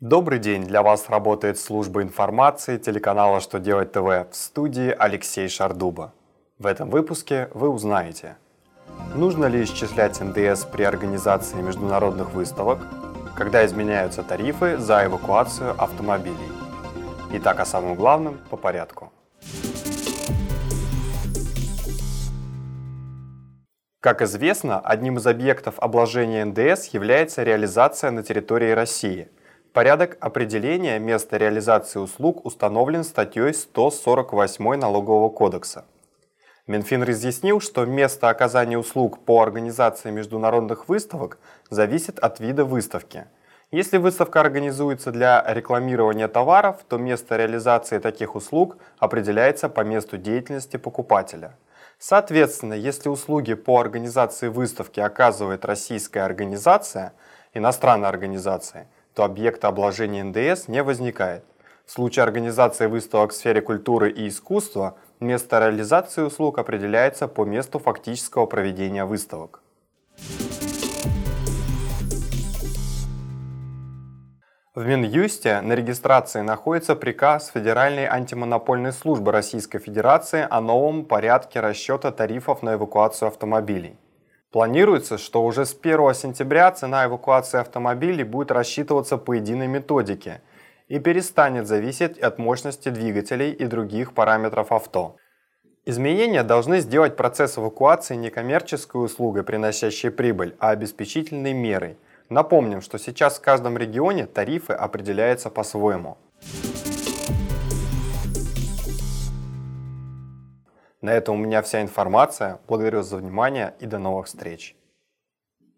Добрый день! Для вас работает служба информации телеканала «Что делать ТВ» в студии Алексей Шардуба. В этом выпуске вы узнаете, нужно ли исчислять НДС при организации международных выставок, когда изменяются тарифы за эвакуацию автомобилей. Итак, о самом главном по порядку. Как известно, одним из объектов обложения НДС является реализация на территории России – Порядок определения места реализации услуг установлен статьей 148 Налогового кодекса. Минфин разъяснил, что место оказания услуг по организации международных выставок зависит от вида выставки. Если выставка организуется для рекламирования товаров, то место реализации таких услуг определяется по месту деятельности покупателя. Соответственно, если услуги по организации выставки оказывает российская организация, иностранная организация, то объекта обложения НДС не возникает. В случае организации выставок в сфере культуры и искусства место реализации услуг определяется по месту фактического проведения выставок. В Минюсте на регистрации находится приказ Федеральной антимонопольной службы Российской Федерации о новом порядке расчета тарифов на эвакуацию автомобилей. Планируется, что уже с 1 сентября цена эвакуации автомобилей будет рассчитываться по единой методике и перестанет зависеть от мощности двигателей и других параметров авто. Изменения должны сделать процесс эвакуации не коммерческой услугой, приносящей прибыль, а обеспечительной мерой. Напомним, что сейчас в каждом регионе тарифы определяются по-своему. На этом у меня вся информация. Благодарю за внимание и до новых встреч.